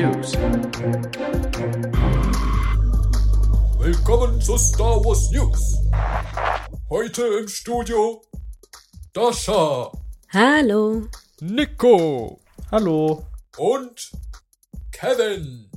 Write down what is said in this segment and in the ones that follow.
News. Willkommen zu Star Wars News. Heute im Studio Dasha. Hallo. Nico. Hallo. Und Kevin.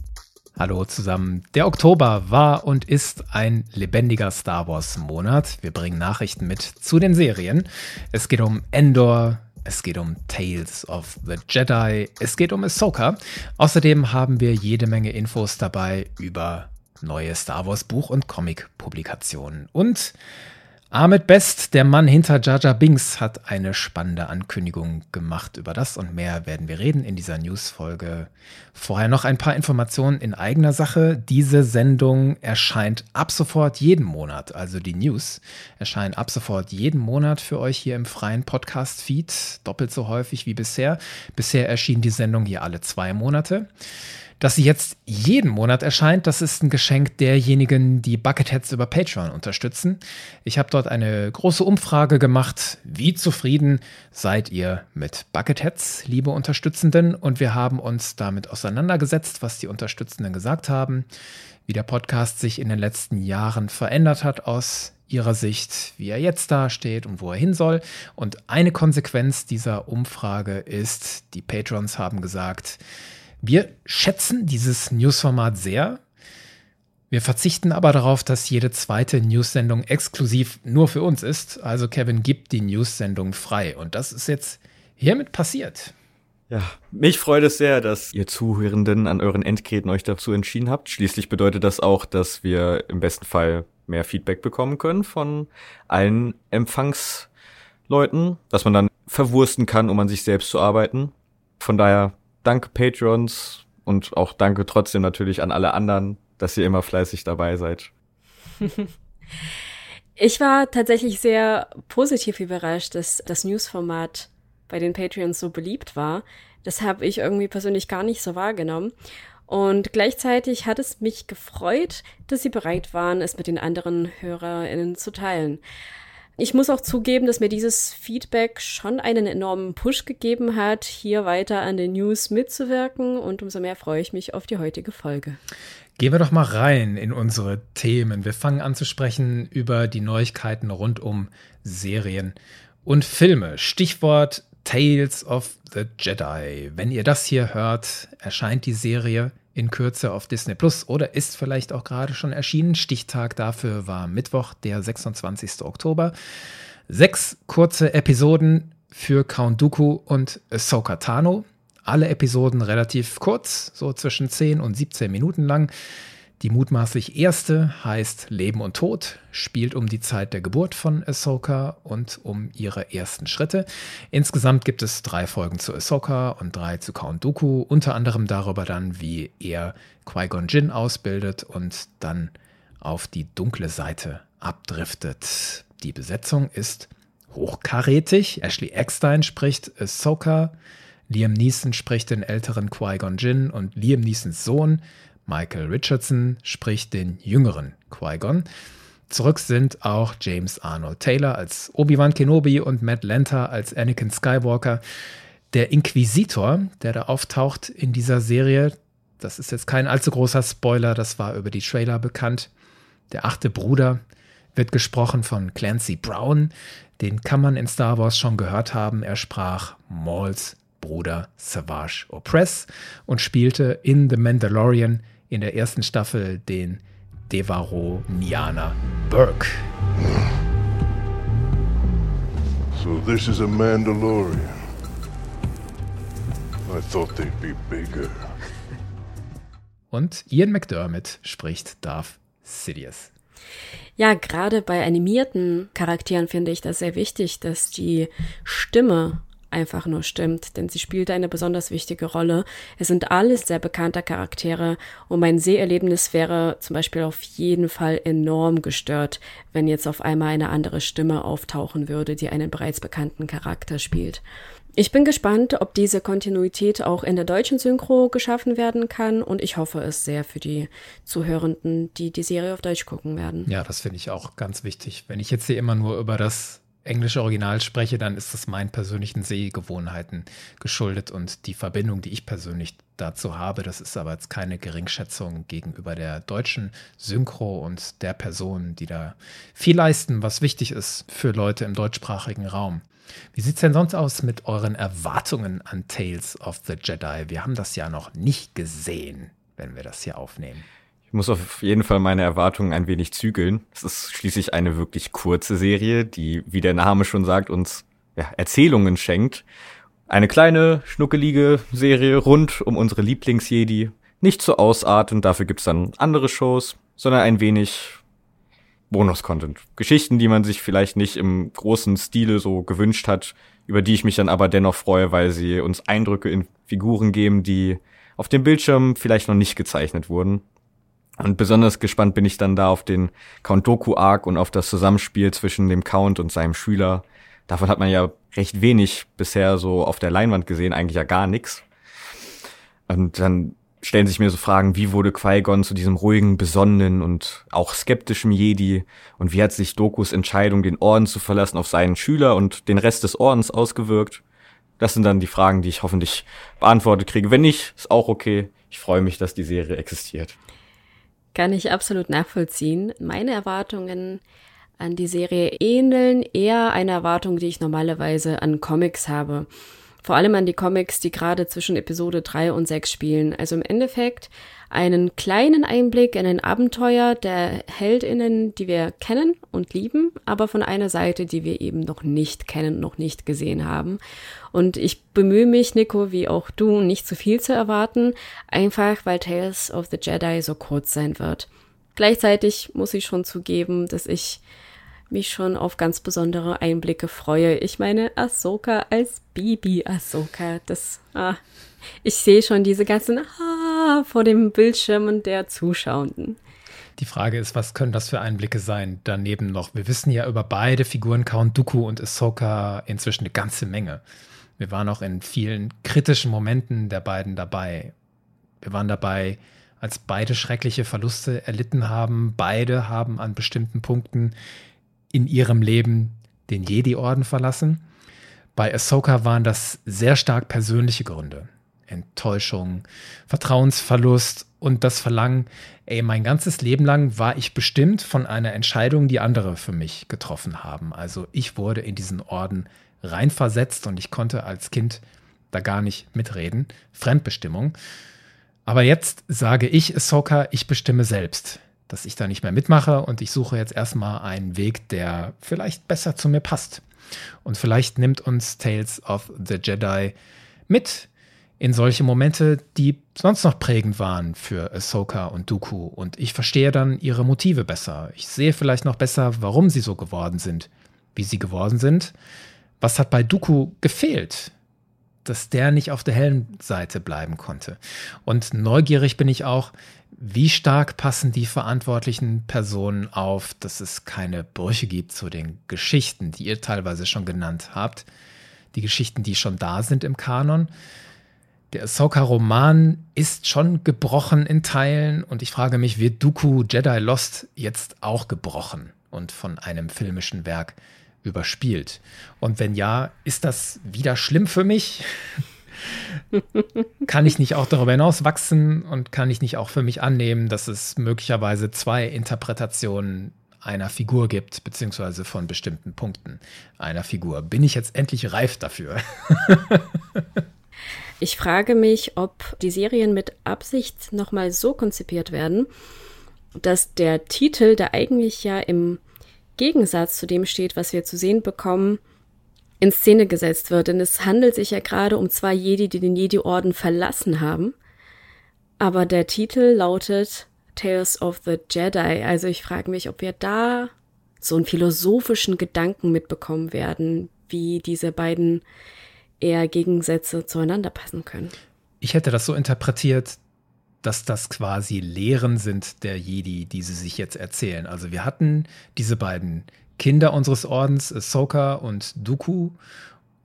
Hallo zusammen. Der Oktober war und ist ein lebendiger Star Wars Monat. Wir bringen Nachrichten mit zu den Serien. Es geht um Endor, es geht um Tales of the Jedi, es geht um Ahsoka. Außerdem haben wir jede Menge Infos dabei über neue Star Wars Buch- und Comic-Publikationen. Und Ahmed Best, der Mann hinter Jaja Binks, hat eine spannende Ankündigung gemacht. Über das und mehr werden wir reden in dieser News-Folge. Vorher noch ein paar Informationen in eigener Sache. Diese Sendung erscheint ab sofort jeden Monat, also die News erscheinen ab sofort jeden Monat für euch hier im freien Podcast-Feed, doppelt so häufig wie bisher. Bisher erschien die Sendung hier alle zwei Monate. Dass sie jetzt jeden Monat erscheint, das ist ein Geschenk derjenigen, die Bucketheads über Patreon unterstützen. Ich habe dort eine große Umfrage gemacht. Wie zufrieden seid ihr mit Bucketheads, liebe Unterstützenden? Und wir haben uns damit auseinandergesetzt, was die Unterstützenden gesagt haben, wie der Podcast sich in den letzten Jahren verändert hat aus ihrer Sicht, wie er jetzt dasteht und wo er hin soll. Und eine Konsequenz dieser Umfrage ist, die Patrons haben gesagt, wir schätzen dieses Newsformat sehr. Wir verzichten aber darauf, dass jede zweite News-Sendung exklusiv nur für uns ist. Also Kevin gibt die News-Sendung frei. Und das ist jetzt hiermit passiert. Ja, mich freut es sehr, dass ihr Zuhörenden an euren Endgeräten euch dazu entschieden habt. Schließlich bedeutet das auch, dass wir im besten Fall mehr Feedback bekommen können von allen Empfangsleuten, dass man dann verwursten kann, um an sich selbst zu arbeiten. Von daher danke Patrons und auch danke trotzdem natürlich an alle anderen, dass ihr immer fleißig dabei seid. Ich war tatsächlich sehr positiv überrascht, dass das Newsformat bei den Patreons so beliebt war. Das habe ich irgendwie persönlich gar nicht so wahrgenommen. Und gleichzeitig hat es mich gefreut, dass sie bereit waren, es mit den anderen HörerInnen zu teilen. Ich muss auch zugeben, dass mir dieses Feedback schon einen enormen Push gegeben hat, hier weiter an den News mitzuwirken und umso mehr freue ich mich auf die heutige Folge. Gehen wir doch mal rein in unsere Themen. Wir fangen an zu sprechen über die Neuigkeiten rund um Serien und Filme. Stichwort Tales of the Jedi. Wenn ihr das hier hört, erscheint die Serie in Kürze auf Disney Plus oder ist vielleicht auch gerade schon erschienen. Stichtag dafür war Mittwoch, der 26. Oktober. Sechs kurze Episoden für Count Dooku und Ahsoka Tano. Alle Episoden relativ kurz, so zwischen 10 und 17 Minuten lang. Die mutmaßlich erste heißt Leben und Tod, spielt um die Zeit der Geburt von Ahsoka und um ihre ersten Schritte. Insgesamt gibt es drei Folgen zu Ahsoka und drei zu Count Dooku, unter anderem darüber dann, wie er Qui-Gon Jinn ausbildet und dann auf die dunkle Seite abdriftet. Die Besetzung ist hochkarätig. Ashley Eckstein spricht Ahsoka, Liam Neeson spricht den älteren Qui-Gon Jinn und Liam Neesons Sohn Michael Richardson spricht den jüngeren Qui-Gon. Zurück sind auch James Arnold Taylor als Obi-Wan Kenobi und Matt Lanter als Anakin Skywalker. Der Inquisitor, der da auftaucht in dieser Serie, das ist jetzt kein allzu großer Spoiler, das war über die Trailer bekannt. Der achte Bruder wird gesprochen von Clancy Brown. Den kann man in Star Wars schon gehört haben. Er sprach Mauls Bruder Savage Opress und spielte in The Mandalorian in der ersten Staffel den Devaro Niana Burke. So this is a Mandalorian. I thought they'd be bigger. Und Ian McDermott spricht Darth Sidious. Ja, gerade bei animierten Charakteren finde ich das sehr wichtig, dass die Stimme einfach nur stimmt, denn sie spielt eine besonders wichtige Rolle. Es sind alles sehr bekannte Charaktere und mein Seherlebnis wäre zum Beispiel auf jeden Fall enorm gestört, wenn jetzt auf einmal eine andere Stimme auftauchen würde, die einen bereits bekannten Charakter spielt. Ich bin gespannt, ob diese Kontinuität auch in der deutschen Synchro geschaffen werden kann und ich hoffe es sehr für die Zuhörenden, die die Serie auf Deutsch gucken werden. Ja, das finde ich auch ganz wichtig. Wenn ich jetzt hier immer nur über das englische Original spreche, dann ist das meinen persönlichen Sehgewohnheiten geschuldet und die Verbindung, die ich persönlich dazu habe, das ist aber jetzt keine Geringschätzung gegenüber der deutschen Synchro und der Personen, die da viel leisten, was wichtig ist für Leute im deutschsprachigen Raum. Wie sieht es denn sonst aus mit euren Erwartungen an Tales of the Jedi? Wir haben das ja noch nicht gesehen, wenn wir das hier aufnehmen. Ich muss auf jeden Fall meine Erwartungen ein wenig zügeln. Es ist schließlich eine wirklich kurze Serie, die, wie der Name schon sagt, uns ja, Erzählungen schenkt. Eine kleine, schnuckelige Serie rund um unsere Lieblingsjedi. Nicht so ausartend, dafür gibt's dann andere Shows, sondern ein wenig Bonus-Content. Geschichten, die man sich vielleicht nicht im großen Stile so gewünscht hat, über die ich mich dann aber dennoch freue, weil sie uns Eindrücke in Figuren geben, die auf dem Bildschirm vielleicht noch nicht gezeichnet wurden. Und besonders gespannt bin ich dann da auf den Count Doku Arc und auf das Zusammenspiel zwischen dem Count und seinem Schüler. Davon hat man ja recht wenig bisher so auf der Leinwand gesehen, eigentlich ja gar nichts. Und dann stellen sich mir so Fragen, wie wurde Qui-Gon zu diesem ruhigen, besonnenen und auch skeptischen Jedi? Und wie hat sich Dokus Entscheidung, den Orden zu verlassen, auf seinen Schüler und den Rest des Ordens ausgewirkt? Das sind dann die Fragen, die ich hoffentlich beantwortet kriege. Wenn nicht, ist auch okay. Ich freue mich, dass die Serie existiert. Kann ich absolut nachvollziehen. Meine Erwartungen an die Serie ähneln eher einer Erwartung, die ich normalerweise an Comics habe. Vor allem an die Comics, die gerade zwischen Episode 3 und 6 spielen. Also im Endeffekt einen kleinen Einblick in ein Abenteuer der Heldinnen, die wir kennen und lieben, aber von einer Seite, die wir eben noch nicht kennen, noch nicht gesehen haben. Und ich bemühe mich, Nico, wie auch du, nicht zu viel zu erwarten, einfach weil Tales of the Jedi so kurz sein wird. Gleichzeitig muss ich schon zugeben, dass ich mich schon auf ganz besondere Einblicke freue. Ich meine, Ahsoka als Baby Ahsoka, das, ah, ich sehe schon diese ganzen Ah vor dem Bildschirm der Zuschauenden. Die Frage ist, was können das für Einblicke sein? Daneben noch, wir wissen ja über beide Figuren Count Dooku und Ahsoka inzwischen eine ganze Menge. Wir waren auch in vielen kritischen Momenten der beiden dabei. Wir waren dabei, als beide schreckliche Verluste erlitten haben. Beide haben an bestimmten Punkten in ihrem Leben den Jedi-Orden verlassen. Bei Ahsoka waren das sehr stark persönliche Gründe. Enttäuschung, Vertrauensverlust und das Verlangen, ey, mein ganzes Leben lang war ich bestimmt von einer Entscheidung, die andere für mich getroffen haben. Also ich wurde in diesen Orden reinversetzt und ich konnte als Kind da gar nicht mitreden. Fremdbestimmung. Aber jetzt sage ich, Ahsoka, ich bestimme selbst, dass ich da nicht mehr mitmache und ich suche jetzt erstmal einen Weg, der vielleicht besser zu mir passt. Und vielleicht nimmt uns Tales of the Jedi mit in solche Momente, die sonst noch prägend waren für Ahsoka und Dooku. Und ich verstehe dann ihre Motive besser. Ich sehe vielleicht noch besser, warum sie so geworden sind, wie sie geworden sind. Was hat bei Dooku gefehlt? Dass der nicht auf der hellen Seite bleiben konnte. Und neugierig bin ich auch, wie stark passen die verantwortlichen Personen auf, dass es keine Brüche gibt zu den Geschichten, die ihr teilweise schon genannt habt. Die Geschichten, die schon da sind im Kanon. Der Ahsoka-Roman ist schon gebrochen in Teilen und ich frage mich, wird Dooku Jedi Lost jetzt auch gebrochen und von einem filmischen Werk überspielt? Und wenn ja, ist das wieder schlimm für mich? kann ich nicht auch darüber hinaus wachsen und kann ich nicht auch für mich annehmen, dass es möglicherweise zwei Interpretationen einer Figur gibt, beziehungsweise von bestimmten Punkten einer Figur? Bin ich jetzt endlich reif dafür? Ich frage mich, ob die Serien mit Absicht nochmal so konzipiert werden, dass der Titel, der eigentlich ja im Gegensatz zu dem steht, was wir zu sehen bekommen, in Szene gesetzt wird. Denn es handelt sich ja gerade um zwei Jedi, die den Jedi-Orden verlassen haben. Aber der Titel lautet Tales of the Jedi. Also ich frage mich, ob wir da so einen philosophischen Gedanken mitbekommen werden, wie diese beiden eher Gegensätze zueinander passen können. Ich hätte das so interpretiert, dass das quasi Lehren sind der Jedi, die sie sich jetzt erzählen. Also wir hatten diese beiden Kinder unseres Ordens, Ahsoka und Dooku,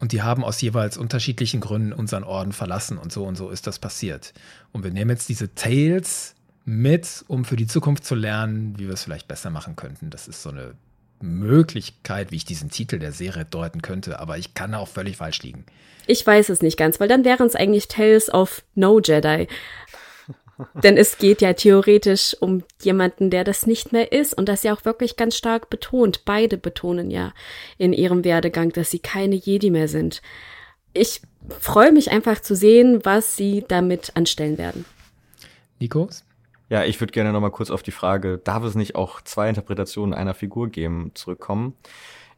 und die haben aus jeweils unterschiedlichen Gründen unseren Orden verlassen und so und so ist das passiert. Und wir nehmen jetzt diese Tales mit, um für die Zukunft zu lernen, wie wir es vielleicht besser machen könnten. Das ist so eine Möglichkeit, wie ich diesen Titel der Serie deuten könnte, aber ich kann auch völlig falsch liegen. Ich weiß es nicht ganz, weil dann wären es eigentlich Tales of No Jedi. Denn es geht ja theoretisch um jemanden, der das nicht mehr ist und das ja auch wirklich ganz stark betont. Beide betonen ja in ihrem Werdegang, dass sie keine Jedi mehr sind. Ich freue mich einfach zu sehen, was sie damit anstellen werden. Nikos? Ja, ich würde gerne noch mal kurz auf die Frage, darf es nicht auch zwei Interpretationen einer Figur geben, zurückkommen.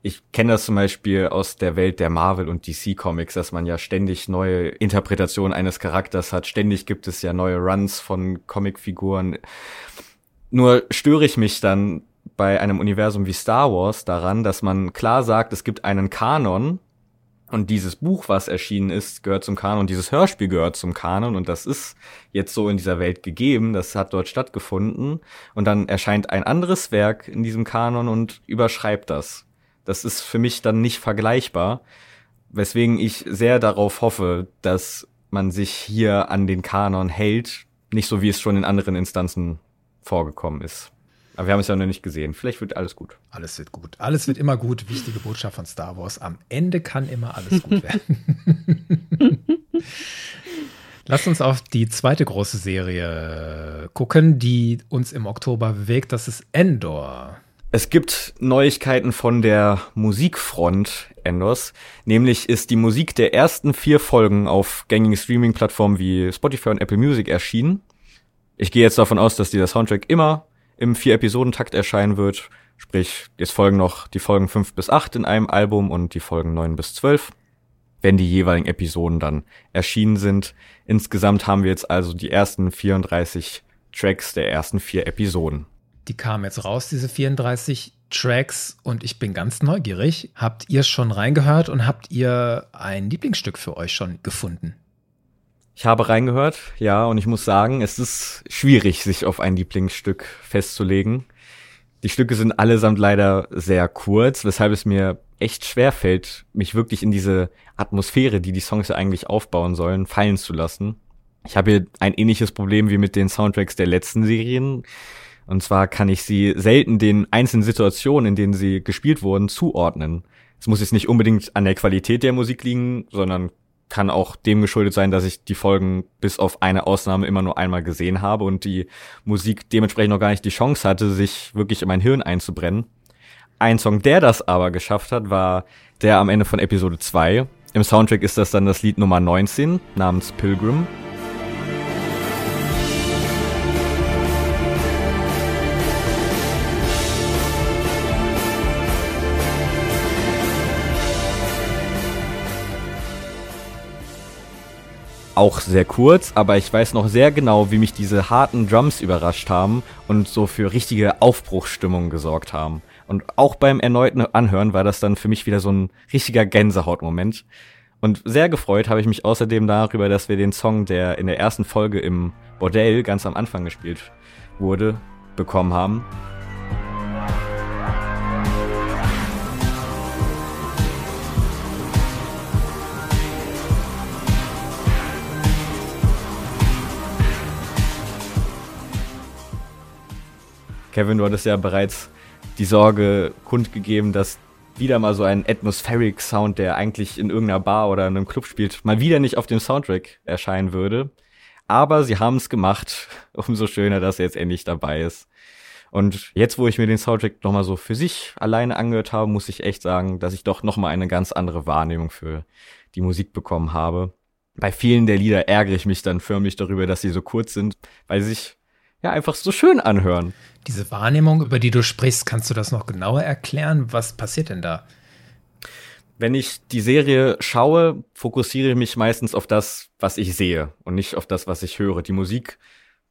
Ich kenne das zum Beispiel aus der Welt der Marvel und DC Comics, dass man ja ständig neue Interpretationen eines Charakters hat. Ständig gibt es ja neue Runs von Comicfiguren. Nur störe ich mich dann bei einem Universum wie Star Wars daran, dass man klar sagt, es gibt einen Kanon, und dieses Buch, was erschienen ist, gehört zum Kanon. Dieses Hörspiel gehört zum Kanon. Und das ist jetzt so in dieser Welt gegeben. Das hat dort stattgefunden. Und dann erscheint ein anderes Werk in diesem Kanon und überschreibt das. Das ist für mich dann nicht vergleichbar. Weswegen ich sehr darauf hoffe, dass man sich hier an den Kanon hält. Nicht so, wie es schon in anderen Instanzen vorgekommen ist. Aber wir haben es ja noch nicht gesehen. Vielleicht wird alles gut. Alles wird gut. Alles wird immer gut. Wichtige Botschaft von Star Wars. Am Ende kann immer alles gut werden. Lasst uns auf die zweite große Serie gucken, die uns im Oktober bewegt. Das ist Endor. Es gibt Neuigkeiten von der Musikfront Endors. Nämlich ist die Musik der ersten vier Folgen auf gängigen Streaming-Plattformen wie Spotify und Apple Music erschienen. Ich gehe jetzt davon aus, dass dieser Soundtrack immer im Vier-Episoden-Takt erscheinen wird. Sprich, jetzt folgen noch die Folgen fünf bis acht in einem Album und die Folgen neun bis zwölf, wenn die jeweiligen Episoden dann erschienen sind. Insgesamt haben wir jetzt also die ersten 34 Tracks der ersten vier Episoden. Die kamen jetzt raus, diese 34 Tracks, und ich bin ganz neugierig. Habt ihr schon reingehört und habt ihr ein Lieblingsstück für euch schon gefunden? Ich habe reingehört, ja, und ich muss sagen, es ist schwierig, sich auf ein Lieblingsstück festzulegen. Die Stücke sind allesamt leider sehr kurz, weshalb es mir echt schwer fällt, mich wirklich in diese Atmosphäre, die die Songs ja eigentlich aufbauen sollen, fallen zu lassen. Ich habe hier ein ähnliches Problem wie mit den Soundtracks der letzten Serien. Und zwar kann ich sie selten den einzelnen Situationen, in denen sie gespielt wurden, zuordnen. Es muss jetzt nicht unbedingt an der Qualität der Musik liegen, sondern kann auch dem geschuldet sein, dass ich die Folgen bis auf eine Ausnahme immer nur einmal gesehen habe und die Musik dementsprechend noch gar nicht die Chance hatte, sich wirklich in mein Hirn einzubrennen. Ein Song, der das aber geschafft hat, war der am Ende von Episode 2. Im Soundtrack ist das dann das Lied Nummer 19 namens Pilgrim. Auch sehr kurz, aber ich weiß noch sehr genau, wie mich diese harten Drums überrascht haben und so für richtige Aufbruchsstimmung gesorgt haben. Und auch beim erneuten Anhören war das dann für mich wieder so ein richtiger Gänsehautmoment. Und sehr gefreut habe ich mich außerdem darüber, dass wir den Song, der in der ersten Folge im Bordell ganz am Anfang gespielt wurde, bekommen haben. Kevin, du hattest ja bereits die Sorge kundgegeben, dass wieder mal so ein atmospheric Sound, der eigentlich in irgendeiner Bar oder in einem Club spielt, mal wieder nicht auf dem Soundtrack erscheinen würde. Aber sie haben es gemacht. Umso schöner, dass er jetzt endlich dabei ist. Und jetzt, wo ich mir den Soundtrack nochmal so für sich alleine angehört habe, muss ich echt sagen, dass ich doch nochmal eine ganz andere Wahrnehmung für die Musik bekommen habe. Bei vielen der Lieder ärgere ich mich dann förmlich darüber, dass sie so kurz sind, weil sich ja einfach so schön anhören. Diese Wahrnehmung, über die du sprichst, kannst du das noch genauer erklären? Was passiert denn da? Wenn ich die Serie schaue, fokussiere ich mich meistens auf das, was ich sehe und nicht auf das, was ich höre. Die Musik,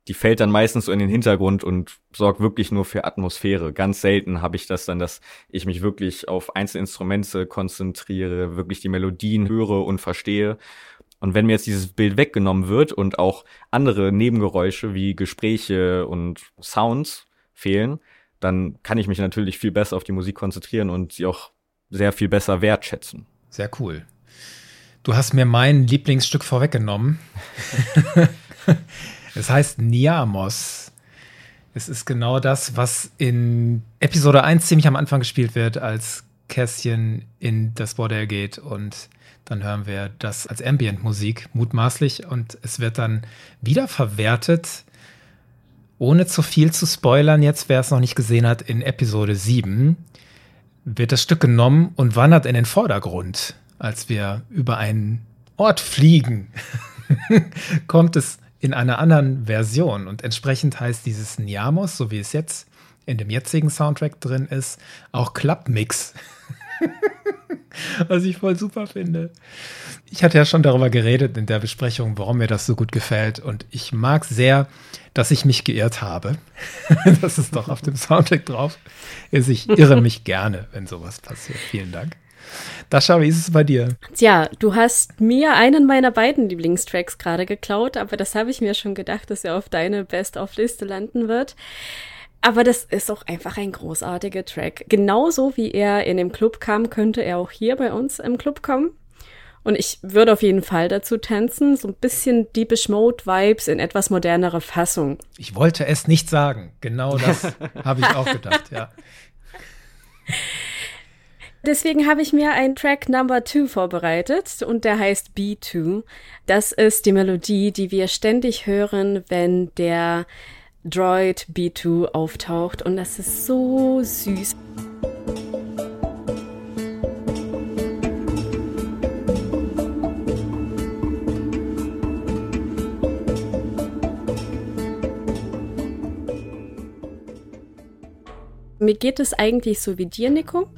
die fällt dann meistens so in den Hintergrund und sorgt wirklich nur für Atmosphäre. Ganz selten habe ich das dann, dass ich mich wirklich auf einzelne Instrumente konzentriere, wirklich die Melodien höre und verstehe und wenn mir jetzt dieses Bild weggenommen wird und auch andere Nebengeräusche wie Gespräche und Sounds fehlen, dann kann ich mich natürlich viel besser auf die Musik konzentrieren und sie auch sehr viel besser wertschätzen. Sehr cool. Du hast mir mein Lieblingsstück vorweggenommen. es heißt Niamos. Es ist genau das, was in Episode 1 ziemlich am Anfang gespielt wird, als Kästchen in das Bordell geht und dann hören wir das als Ambient-Musik mutmaßlich und es wird dann wieder verwertet, ohne zu viel zu spoilern, jetzt wer es noch nicht gesehen hat, in Episode 7 wird das Stück genommen und wandert in den Vordergrund, als wir über einen Ort fliegen. kommt es in einer anderen Version und entsprechend heißt dieses Niamos, so wie es jetzt in dem jetzigen Soundtrack drin ist, auch Clubmix. Was ich voll super finde. Ich hatte ja schon darüber geredet in der Besprechung, warum mir das so gut gefällt. Und ich mag sehr, dass ich mich geirrt habe. das ist doch auf dem Soundtrack drauf. Ich irre mich gerne, wenn sowas passiert. Vielen Dank. Dascha, wie ist es bei dir? Tja, du hast mir einen meiner beiden Lieblingstracks gerade geklaut, aber das habe ich mir schon gedacht, dass er auf deine Best-of-Liste landen wird. Aber das ist auch einfach ein großartiger Track. Genauso wie er in dem Club kam, könnte er auch hier bei uns im Club kommen. Und ich würde auf jeden Fall dazu tanzen. So ein bisschen Deepish Mode Vibes in etwas modernere Fassung. Ich wollte es nicht sagen. Genau das habe ich auch gedacht, ja. Deswegen habe ich mir einen Track Number Two vorbereitet und der heißt B2. Das ist die Melodie, die wir ständig hören, wenn der Droid B2 auftaucht und das ist so süß. Mir geht es eigentlich so wie dir, Nico,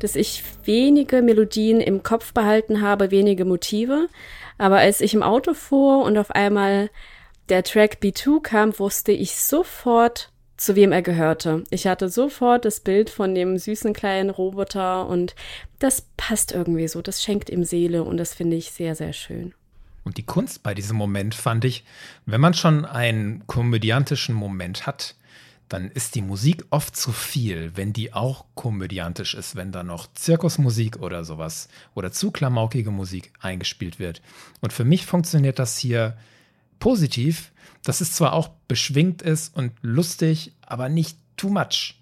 dass ich wenige Melodien im Kopf behalten habe, wenige Motive. Aber als ich im Auto fuhr und auf einmal der Track B2 kam, wusste ich sofort, zu wem er gehörte. Ich hatte sofort das Bild von dem süßen kleinen Roboter und das passt irgendwie so. Das schenkt ihm Seele und das finde ich sehr, sehr schön. Und die Kunst bei diesem Moment fand ich, wenn man schon einen komödiantischen Moment hat, dann ist die Musik oft zu viel, wenn die auch komödiantisch ist, wenn da noch Zirkusmusik oder sowas oder zu klamaukige Musik eingespielt wird. Und für mich funktioniert das hier positiv, dass es zwar auch beschwingt ist und lustig, aber nicht too much.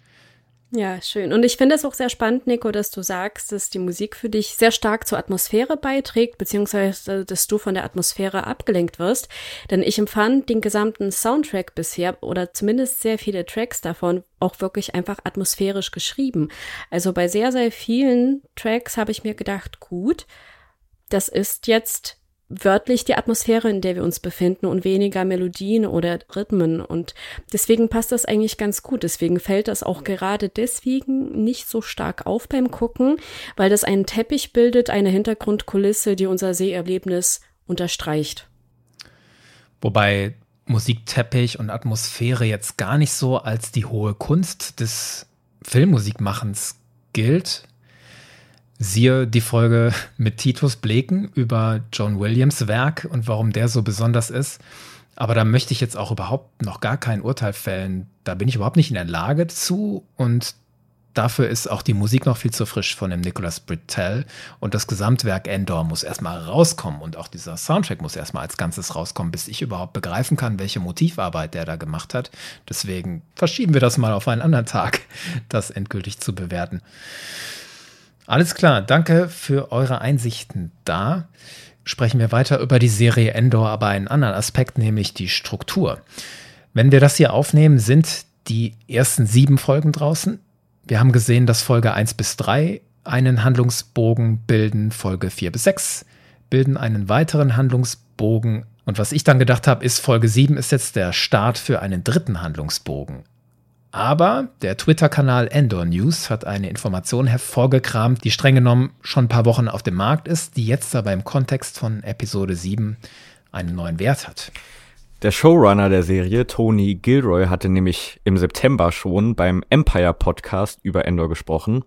Ja, schön. Und ich finde es auch sehr spannend, Nico, dass du sagst, dass die Musik für dich sehr stark zur Atmosphäre beiträgt, beziehungsweise dass du von der Atmosphäre abgelenkt wirst. Denn ich empfand den gesamten Soundtrack bisher oder zumindest sehr viele Tracks davon auch wirklich einfach atmosphärisch geschrieben. Also bei sehr, sehr vielen Tracks habe ich mir gedacht, gut, das ist jetzt wörtlich die Atmosphäre, in der wir uns befinden und weniger Melodien oder Rhythmen. Und deswegen passt das eigentlich ganz gut. Deswegen fällt das auch gerade deswegen nicht so stark auf beim Gucken, weil das einen Teppich bildet, eine Hintergrundkulisse, die unser Seherlebnis unterstreicht. Wobei Musikteppich und Atmosphäre jetzt gar nicht so als die hohe Kunst des Filmmusikmachens gilt, Siehe die Folge mit Titus Bleken über John Williams Werk und warum der so besonders ist. Aber da möchte ich jetzt auch überhaupt noch gar kein Urteil fällen. Da bin ich überhaupt nicht in der Lage zu und dafür ist auch die Musik noch viel zu frisch von dem Nicholas Britell und das Gesamtwerk Endor muss erstmal rauskommen und auch dieser Soundtrack muss erstmal als Ganzes rauskommen, bis ich überhaupt begreifen kann, welche Motivarbeit der da gemacht hat. Deswegen verschieben wir das mal auf einen anderen Tag, das endgültig zu bewerten. Alles klar, danke für eure Einsichten da. Sprechen wir weiter über die Serie Endor, aber einen anderen Aspekt, nämlich die Struktur. Wenn wir das hier aufnehmen, sind die ersten sieben Folgen draußen. Wir haben gesehen, dass Folge 1 bis 3 einen Handlungsbogen bilden, Folge 4 bis 6 bilden einen weiteren Handlungsbogen. Und was ich dann gedacht habe, ist, Folge 7 ist jetzt der Start für einen dritten Handlungsbogen. Aber der Twitter-Kanal Endor News hat eine Information hervorgekramt, die streng genommen schon ein paar Wochen auf dem Markt ist, die jetzt aber im Kontext von Episode 7 einen neuen Wert hat. Der Showrunner der Serie, Tony Gilroy, hatte nämlich im September schon beim Empire Podcast über Endor gesprochen.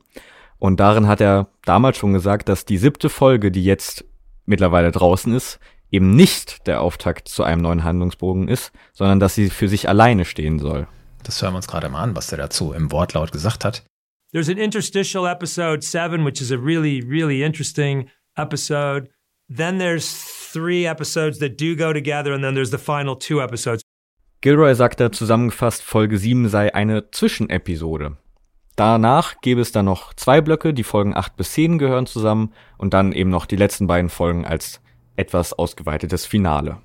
Und darin hat er damals schon gesagt, dass die siebte Folge, die jetzt mittlerweile draußen ist, eben nicht der Auftakt zu einem neuen Handlungsbogen ist, sondern dass sie für sich alleine stehen soll. Das hören wir uns gerade mal an, was er dazu im Wortlaut gesagt hat. There's an interstitial episode seven, which is a really, really interesting episode. Then there's three episodes that do go together, and then there's the final two episodes. Gilroy sagte zusammengefasst, Folge 7 sei eine Zwischenepisode. Danach gäbe es dann noch zwei Blöcke, die Folgen 8 bis 10 gehören zusammen und dann eben noch die letzten beiden Folgen als etwas ausgeweitetes Finale.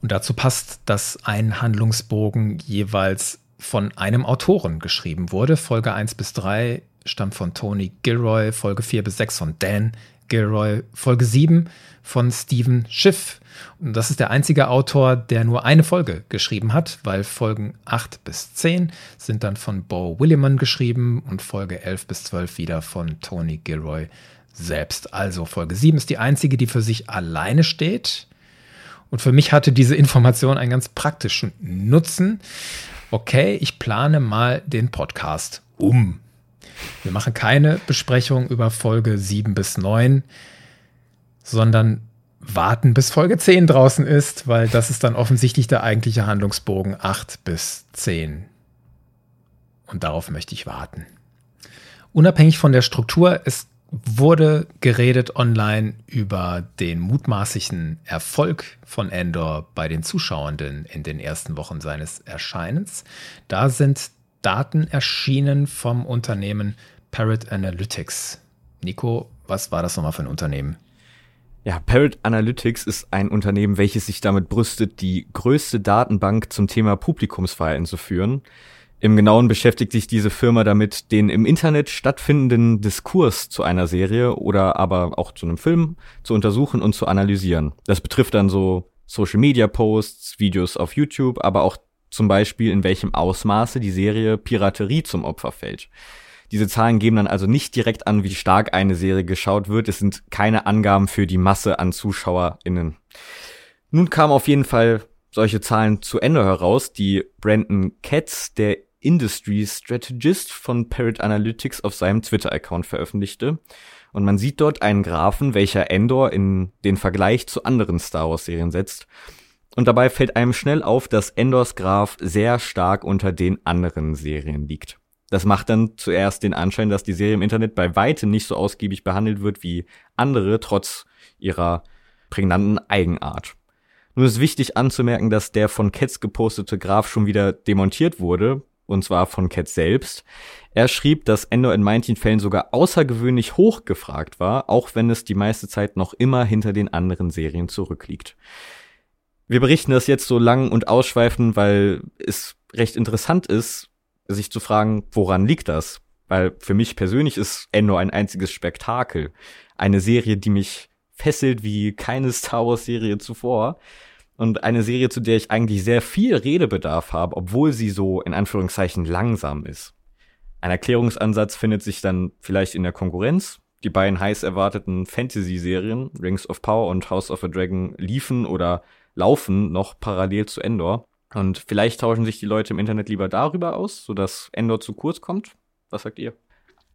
Und dazu passt, dass ein Handlungsbogen jeweils von einem Autoren geschrieben wurde. Folge 1 bis 3 stammt von Tony Gilroy, Folge 4 bis 6 von Dan Gilroy, Folge 7 von Stephen Schiff. Und das ist der einzige Autor, der nur eine Folge geschrieben hat, weil Folgen 8 bis 10 sind dann von Bo Williman geschrieben und Folge 11 bis 12 wieder von Tony Gilroy selbst. Also Folge 7 ist die einzige, die für sich alleine steht. Und für mich hatte diese Information einen ganz praktischen Nutzen. Okay, ich plane mal den Podcast um. Wir machen keine Besprechung über Folge 7 bis 9, sondern warten, bis Folge 10 draußen ist, weil das ist dann offensichtlich der eigentliche Handlungsbogen 8 bis 10. Und darauf möchte ich warten. Unabhängig von der Struktur, es wurde geredet online über den mutmaßlichen Erfolg von Endor bei den Zuschauenden in den ersten Wochen seines Erscheinens. Da sind Daten erschienen vom Unternehmen Parrot Analytics. Nico, was war das nochmal für ein Unternehmen? Ja, Parrot Analytics ist ein Unternehmen, welches sich damit brüstet, die größte Datenbank zum Thema Publikumsverhalten zu führen. Im Genauen beschäftigt sich diese Firma damit, den im Internet stattfindenden Diskurs zu einer Serie oder aber auch zu einem Film zu untersuchen und zu analysieren. Das betrifft dann so Social Media Posts, Videos auf YouTube, aber auch zum Beispiel in welchem Ausmaße die Serie Piraterie zum Opfer fällt. Diese Zahlen geben dann also nicht direkt an, wie stark eine Serie geschaut wird. Es sind keine Angaben für die Masse an ZuschauerInnen. Nun kamen auf jeden Fall solche Zahlen zu Ende heraus, die Brandon Katz, der Industry Strategist von Parrot Analytics auf seinem Twitter-Account veröffentlichte. Und man sieht dort einen Graphen, welcher Endor in den Vergleich zu anderen Star Wars-Serien setzt. Und dabei fällt einem schnell auf, dass Endors Graph sehr stark unter den anderen Serien liegt. Das macht dann zuerst den Anschein, dass die Serie im Internet bei weitem nicht so ausgiebig behandelt wird wie andere, trotz ihrer prägnanten Eigenart. Nun ist wichtig anzumerken, dass der von Ketz gepostete Graph schon wieder demontiert wurde, und zwar von Ketz selbst. Er schrieb, dass Endor in manchen Fällen sogar außergewöhnlich hoch gefragt war, auch wenn es die meiste Zeit noch immer hinter den anderen Serien zurückliegt. Wir berichten das jetzt so lang und ausschweifend, weil es recht interessant ist, sich zu fragen, woran liegt das? Weil für mich persönlich ist Endor ein einziges Spektakel. Eine Serie, die mich fesselt wie keine Star Wars Serie zuvor. Und eine Serie, zu der ich eigentlich sehr viel Redebedarf habe, obwohl sie so in Anführungszeichen langsam ist. Ein Erklärungsansatz findet sich dann vielleicht in der Konkurrenz. Die beiden heiß erwarteten Fantasy-Serien, Rings of Power und House of a Dragon, liefen oder laufen noch parallel zu Endor. Und vielleicht tauschen sich die Leute im Internet lieber darüber aus, sodass Endor zu kurz kommt. Was sagt ihr?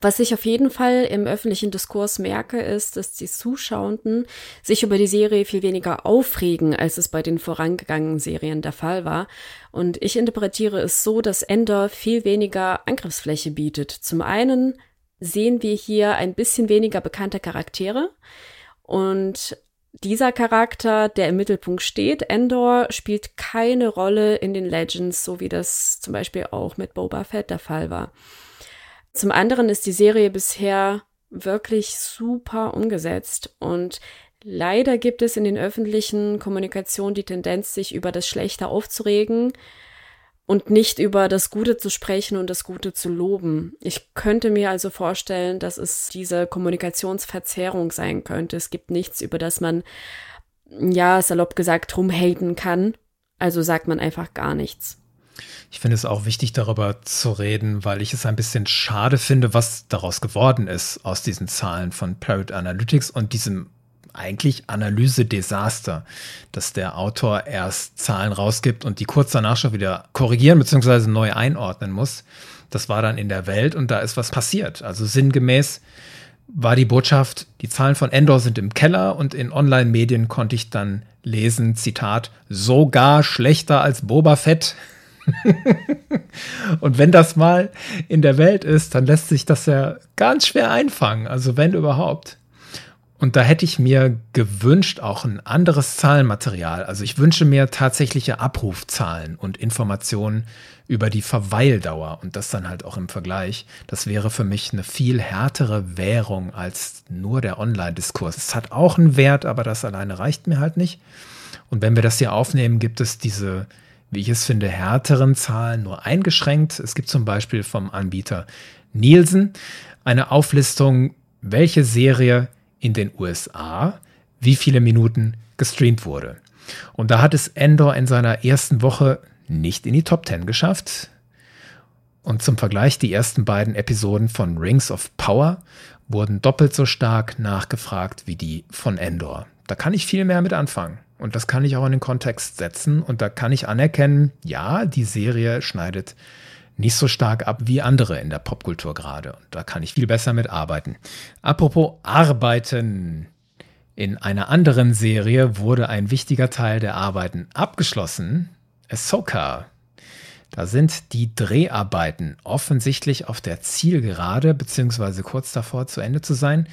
Was ich auf jeden Fall im öffentlichen Diskurs merke, ist, dass die Zuschauenden sich über die Serie viel weniger aufregen, als es bei den vorangegangenen Serien der Fall war. Und ich interpretiere es so, dass Endor viel weniger Angriffsfläche bietet. Zum einen sehen wir hier ein bisschen weniger bekannte Charaktere und dieser Charakter, der im Mittelpunkt steht, Endor, spielt keine Rolle in den Legends, so wie das zum Beispiel auch mit Boba Fett der Fall war. Zum anderen ist die Serie bisher wirklich super umgesetzt und leider gibt es in den öffentlichen Kommunikationen die Tendenz, sich über das Schlechte aufzuregen und nicht über das Gute zu sprechen und das Gute zu loben. Ich könnte mir also vorstellen, dass es diese Kommunikationsverzerrung sein könnte. Es gibt nichts, über das man, ja, salopp gesagt, rumhaten kann. Also sagt man einfach gar nichts. Ich finde es auch wichtig, darüber zu reden, weil ich es ein bisschen schade finde, was daraus geworden ist aus diesen Zahlen von Parrot Analytics und diesem eigentlich Analyse-Desaster, dass der Autor erst Zahlen rausgibt und die kurz danach schon wieder korrigieren bzw. neu einordnen muss. Das war dann in der Welt und da ist was passiert. Also sinngemäß war die Botschaft, die Zahlen von Endor sind im Keller und in Online-Medien konnte ich dann lesen, Zitat, sogar schlechter als Boba Fett. und wenn das mal in der Welt ist, dann lässt sich das ja ganz schwer einfangen, also wenn überhaupt. Und da hätte ich mir gewünscht auch ein anderes Zahlenmaterial. Also ich wünsche mir tatsächliche Abrufzahlen und Informationen über die Verweildauer und das dann halt auch im Vergleich. Das wäre für mich eine viel härtere Währung als nur der Online-Diskurs. Es hat auch einen Wert, aber das alleine reicht mir halt nicht. Und wenn wir das hier aufnehmen, gibt es diese, wie ich es finde, härteren Zahlen nur eingeschränkt. Es gibt zum Beispiel vom Anbieter Nielsen eine Auflistung, welche Serie in den USA wie viele Minuten gestreamt wurde. Und da hat es Endor in seiner ersten Woche nicht in die Top 10 geschafft. Und zum Vergleich, die ersten beiden Episoden von Rings of Power wurden doppelt so stark nachgefragt wie die von Endor. Da kann ich viel mehr mit anfangen. Und das kann ich auch in den Kontext setzen. Und da kann ich anerkennen, ja, die Serie schneidet nicht so stark ab wie andere in der Popkultur gerade. Und da kann ich viel besser mit arbeiten. Apropos Arbeiten. In einer anderen Serie wurde ein wichtiger Teil der Arbeiten abgeschlossen. Ahsoka. Da sind die Dreharbeiten offensichtlich auf der Zielgerade beziehungsweise kurz davor zu Ende zu sein.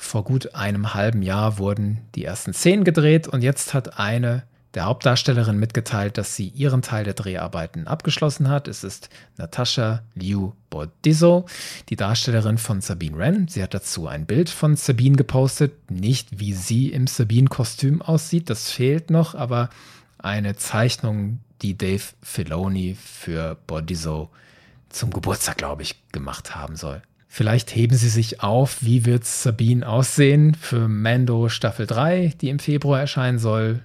Vor gut einem halben Jahr wurden die ersten Szenen gedreht und jetzt hat eine der Hauptdarstellerin mitgeteilt, dass sie ihren Teil der Dreharbeiten abgeschlossen hat. Es ist Natascha Liu Bordizzo, die Darstellerin von Sabine Wren. Sie hat dazu ein Bild von Sabine gepostet. Nicht wie sie im Sabine-Kostüm aussieht, das fehlt noch, aber eine Zeichnung, die Dave Filoni für Bordizzo zum Geburtstag, glaube ich, gemacht haben soll. Vielleicht heben sie sich auf, wie wird Sabine aussehen für Mando Staffel 3, die im Februar erscheinen soll.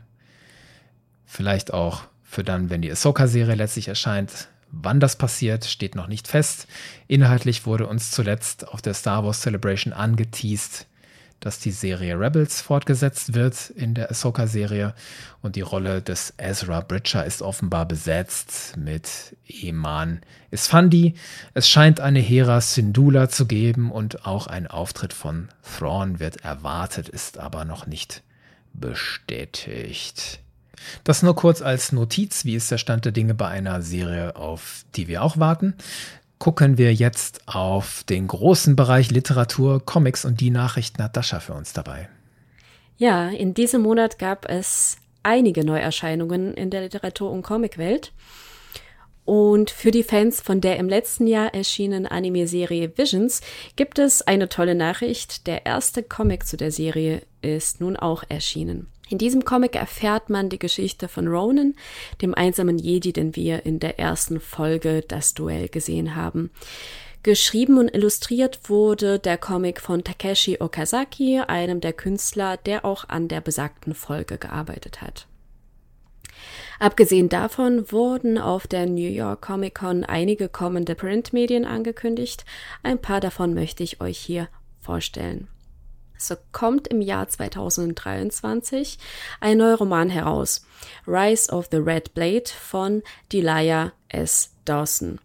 Vielleicht auch für dann, wenn die Ahsoka-Serie letztlich erscheint. Wann das passiert, steht noch nicht fest. Inhaltlich wurde uns zuletzt auf der Star Wars Celebration angeteased, dass die Serie Rebels fortgesetzt wird in der Ahsoka-Serie und die Rolle des Ezra Bridger ist offenbar besetzt mit Eman Isfandi. Es scheint eine Hera Syndulla zu geben und auch ein Auftritt von Thrawn wird erwartet, ist aber noch nicht bestätigt. Das nur kurz als Notiz, wie ist der Stand der Dinge bei einer Serie, auf die wir auch warten. Gucken wir jetzt auf den großen Bereich Literatur, Comics und die Nachrichten hat Dasha für uns dabei. Ja, in diesem Monat gab es einige Neuerscheinungen in der Literatur- und Comicwelt. Und für die Fans von der im letzten Jahr erschienenen Anime-Serie Visions gibt es eine tolle Nachricht. Der erste Comic zu der Serie ist nun auch erschienen. In diesem Comic erfährt man die Geschichte von Ronan, dem einsamen Jedi, den wir in der ersten Folge das Duell gesehen haben. Geschrieben und illustriert wurde der Comic von Takeshi Okazaki, einem der Künstler, der auch an der besagten Folge gearbeitet hat. Abgesehen davon wurden auf der New York Comic Con einige kommende Printmedien angekündigt. Ein paar davon möchte ich euch hier vorstellen. So kommt im Jahr 2023 ein neuer Roman heraus. Rise of the Red Blade von Delia S. Dawson.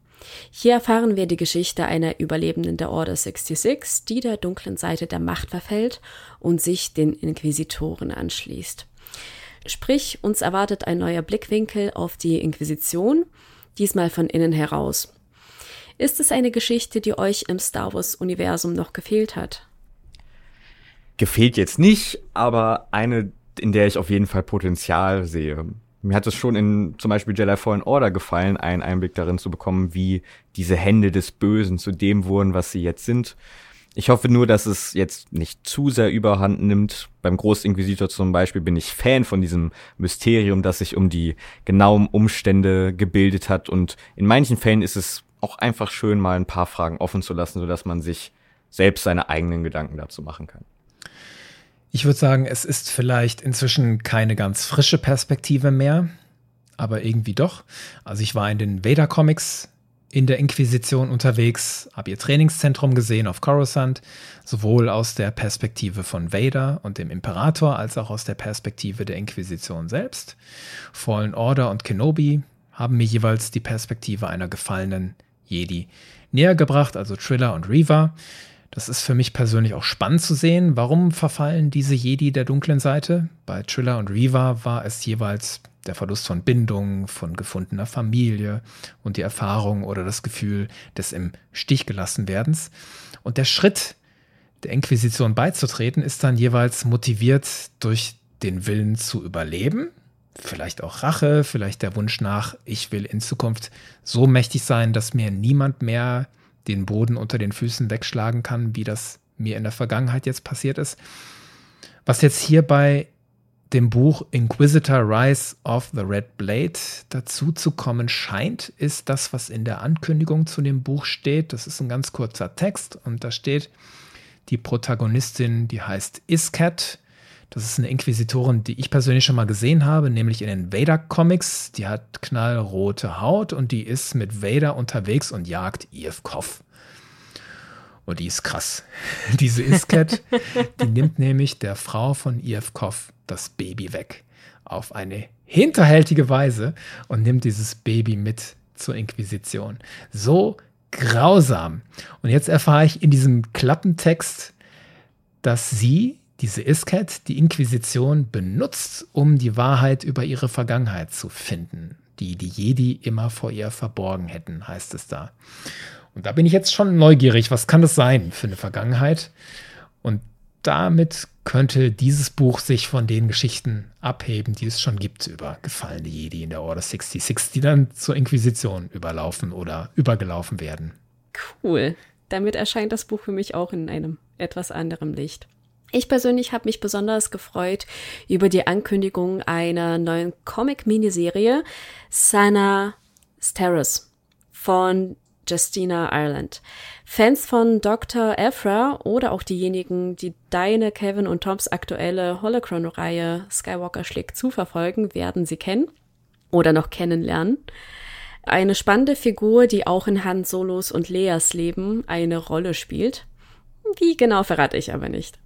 Hier erfahren wir die Geschichte einer Überlebenden der Order 66, die der dunklen Seite der Macht verfällt und sich den Inquisitoren anschließt. Sprich, uns erwartet ein neuer Blickwinkel auf die Inquisition, diesmal von innen heraus. Ist es eine Geschichte, die euch im Star Wars-Universum noch gefehlt hat? Gefehlt jetzt nicht, aber eine, in der ich auf jeden Fall Potenzial sehe. Mir hat es schon in zum Beispiel Jedi Fallen Order gefallen, einen Einblick darin zu bekommen, wie diese Hände des Bösen zu dem wurden, was sie jetzt sind. Ich hoffe nur, dass es jetzt nicht zu sehr überhand nimmt. Beim Großinquisitor zum Beispiel bin ich Fan von diesem Mysterium, das sich um die genauen Umstände gebildet hat. Und in manchen Fällen ist es auch einfach schön, mal ein paar Fragen offen zu lassen, sodass man sich selbst seine eigenen Gedanken dazu machen kann. Ich würde sagen, es ist vielleicht inzwischen keine ganz frische Perspektive mehr, aber irgendwie doch. Also ich war in den Vader-Comics in der Inquisition unterwegs, habe ihr Trainingszentrum gesehen auf Coruscant, sowohl aus der Perspektive von Vader und dem Imperator als auch aus der Perspektive der Inquisition selbst. Fallen Order und Kenobi haben mir jeweils die Perspektive einer gefallenen Jedi näher gebracht, also Triller und Reva. Das ist für mich persönlich auch spannend zu sehen. Warum verfallen diese Jedi der dunklen Seite? Bei Triller und Reva war es jeweils der Verlust von Bindung, von gefundener Familie und die Erfahrung oder das Gefühl des im Stich gelassen werdens. Und der Schritt, der Inquisition beizutreten, ist dann jeweils motiviert durch den Willen zu überleben, vielleicht auch Rache, vielleicht der Wunsch nach, ich will in Zukunft so mächtig sein, dass mir niemand mehr den Boden unter den Füßen wegschlagen kann, wie das mir in der Vergangenheit jetzt passiert ist. Was jetzt hier bei dem Buch Inquisitor Rise of the Red Blade dazu zu kommen scheint, ist das, was in der Ankündigung zu dem Buch steht. Das ist ein ganz kurzer Text und da steht, die Protagonistin, die heißt Iscat. Das ist eine Inquisitorin, die ich persönlich schon mal gesehen habe, nämlich in den Vader-Comics. Die hat knallrote Haut und die ist mit Vader unterwegs und jagt Eve Koff. Und die ist krass. Diese Iscat, die nimmt nämlich der Frau von Eve Koff das Baby weg. Auf eine hinterhältige Weise und nimmt dieses Baby mit zur Inquisition. So grausam. Und jetzt erfahre ich in diesem Klappentext, dass sie, diese Iscat, die Inquisition benutzt, um die Wahrheit über ihre Vergangenheit zu finden, die die Jedi immer vor ihr verborgen hätten, heißt es da. Und da bin ich jetzt schon neugierig, was kann das sein für eine Vergangenheit? Und damit könnte dieses Buch sich von den Geschichten abheben, die es schon gibt über gefallene Jedi in der Order 66, die dann zur Inquisition überlaufen oder übergelaufen werden. Cool. Damit erscheint das Buch für mich auch in einem etwas anderen Licht. Ich persönlich habe mich besonders gefreut über die Ankündigung einer neuen Comic-Miniserie Sana Steris von Justina Ireland. Fans von Dr. Ephra oder auch diejenigen, die deine, Kevin und Toms aktuelle Holocron-Reihe Skywalker schlägt zu verfolgen, werden sie kennen oder noch kennenlernen. Eine spannende Figur, die auch in Han Solos und Leas Leben eine Rolle spielt. Wie genau verrate ich aber nicht.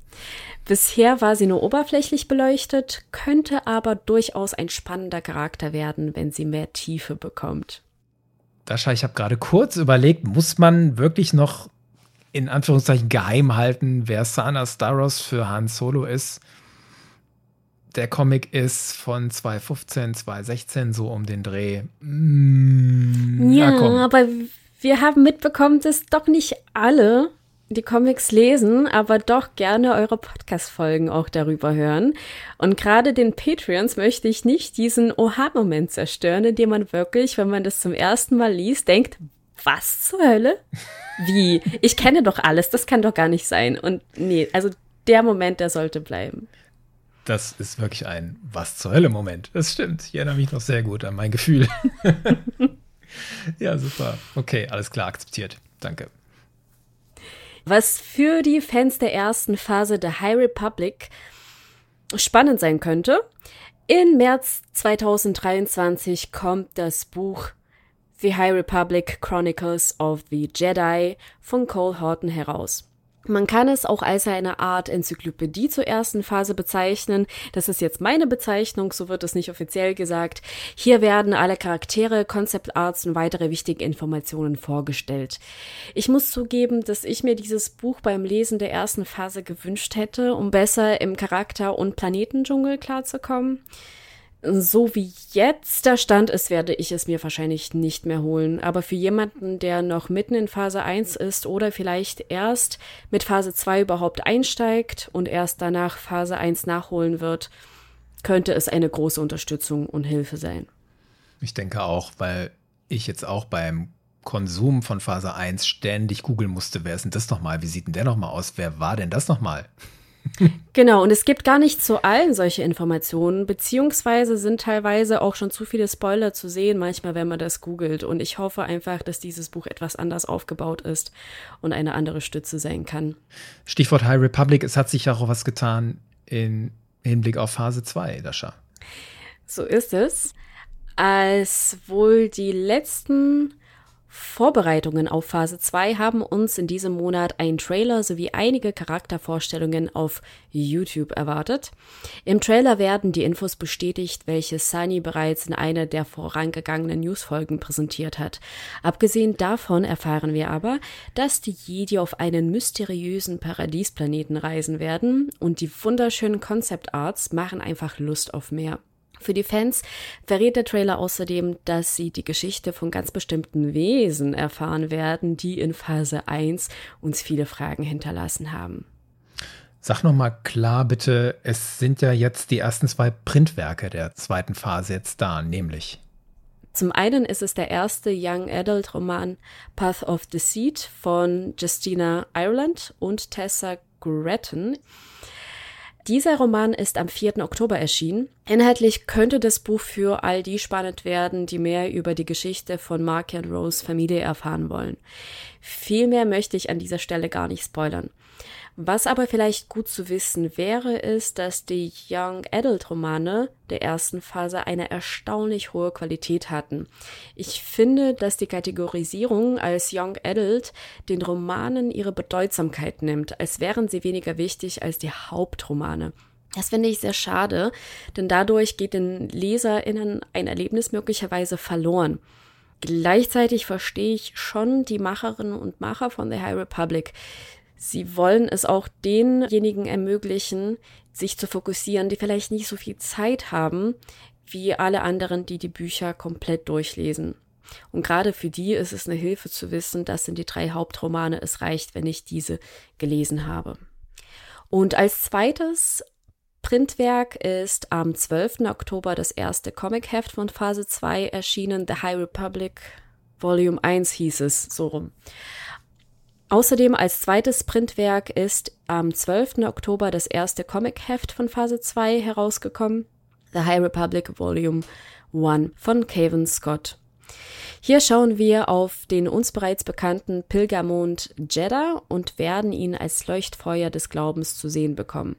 Bisher war sie nur oberflächlich beleuchtet, könnte aber durchaus ein spannender Charakter werden, wenn sie mehr Tiefe bekommt. Dascha, ich habe gerade kurz überlegt, muss man wirklich noch in Anführungszeichen geheim halten, wer Sana Staros für Han Solo ist? Der Comic ist von 2015, 2016, so um den Dreh. Mm, ja, aber wir haben mitbekommen, dass doch nicht alle die Comics lesen, aber doch gerne eure Podcast-Folgen auch darüber hören. Und gerade den Patreons möchte ich nicht diesen Oha-Moment zerstören, in dem man wirklich, wenn man das zum ersten Mal liest, denkt, was zur Hölle? Wie? Ich kenne doch alles, das kann doch gar nicht sein. Und nee, also der Moment, der sollte bleiben. Das ist wirklich ein Was zur Hölle Moment. Das stimmt. Ich erinnere mich noch sehr gut an mein Gefühl. ja, super. Okay, alles klar, akzeptiert. Danke. Was für die Fans der ersten Phase der High Republic spannend sein könnte. In März 2023 kommt das Buch The High Republic Chronicles of the Jedi von Cole Horton heraus. Man kann es auch als eine Art Enzyklopädie zur ersten Phase bezeichnen. Das ist jetzt meine Bezeichnung, so wird es nicht offiziell gesagt. Hier werden alle Charaktere, Concept Arts und weitere wichtige Informationen vorgestellt. Ich muss zugeben, dass ich mir dieses Buch beim Lesen der ersten Phase gewünscht hätte, um besser im Charakter- und Planetendschungel klarzukommen so wie jetzt der Stand ist, werde ich es mir wahrscheinlich nicht mehr holen. Aber für jemanden, der noch mitten in Phase 1 ist oder vielleicht erst mit Phase 2 überhaupt einsteigt und erst danach Phase 1 nachholen wird, könnte es eine große Unterstützung und Hilfe sein. Ich denke auch, weil ich jetzt auch beim Konsum von Phase 1 ständig googeln musste, wer ist denn das nochmal? Wie sieht denn der nochmal aus? Wer war denn das nochmal? Genau, und es gibt gar nicht zu allen solche Informationen, beziehungsweise sind teilweise auch schon zu viele Spoiler zu sehen, manchmal, wenn man das googelt. Und ich hoffe einfach, dass dieses Buch etwas anders aufgebaut ist und eine andere Stütze sein kann. Stichwort High Republic, es hat sich ja auch was getan in Hinblick auf Phase 2, Dascha. So ist es. Als wohl die letzten Vorbereitungen auf Phase 2 haben uns in diesem Monat ein Trailer sowie einige Charaktervorstellungen auf YouTube erwartet. Im Trailer werden die Infos bestätigt, welche Sunny bereits in einer der vorangegangenen Newsfolgen präsentiert hat. Abgesehen davon erfahren wir aber, dass die Jedi auf einen mysteriösen Paradiesplaneten reisen werden und die wunderschönen Concept Arts machen einfach Lust auf mehr. Für die Fans verrät der Trailer außerdem, dass sie die Geschichte von ganz bestimmten Wesen erfahren werden, die in Phase 1 uns viele Fragen hinterlassen haben. Sag noch mal klar bitte, es sind ja jetzt die ersten zwei Printwerke der zweiten Phase jetzt da, nämlich. Zum einen ist es der erste Young Adult Roman Path of Deceit von Justina Ireland und Tessa Gretton. Dieser Roman ist am 4. Oktober erschienen. Inhaltlich könnte das Buch für all die spannend werden, die mehr über die Geschichte von Mark und Rose Familie erfahren wollen. Vielmehr möchte ich an dieser Stelle gar nicht spoilern. Was aber vielleicht gut zu wissen wäre, ist, dass die Young Adult Romane der ersten Phase eine erstaunlich hohe Qualität hatten. Ich finde, dass die Kategorisierung als Young Adult den Romanen ihre Bedeutsamkeit nimmt, als wären sie weniger wichtig als die Hauptromane. Das finde ich sehr schade, denn dadurch geht den LeserInnen ein Erlebnis möglicherweise verloren. Gleichzeitig verstehe ich schon die Macherinnen und Macher von The High Republic. Sie wollen es auch denjenigen ermöglichen, sich zu fokussieren, die vielleicht nicht so viel Zeit haben, wie alle anderen, die die Bücher komplett durchlesen. Und gerade für die ist es eine Hilfe zu wissen, das sind die drei Hauptromane, es reicht, wenn ich diese gelesen habe. Und als zweites Printwerk ist am 12. Oktober das erste Comicheft von Phase 2 erschienen, The High Republic Volume 1 hieß es, so rum. Außerdem als zweites Printwerk ist am 12. Oktober das erste Comic-Heft von Phase 2 herausgekommen, The High Republic Volume 1 von Cavan Scott. Hier schauen wir auf den uns bereits bekannten Pilgermond Jeddah und werden ihn als Leuchtfeuer des Glaubens zu sehen bekommen.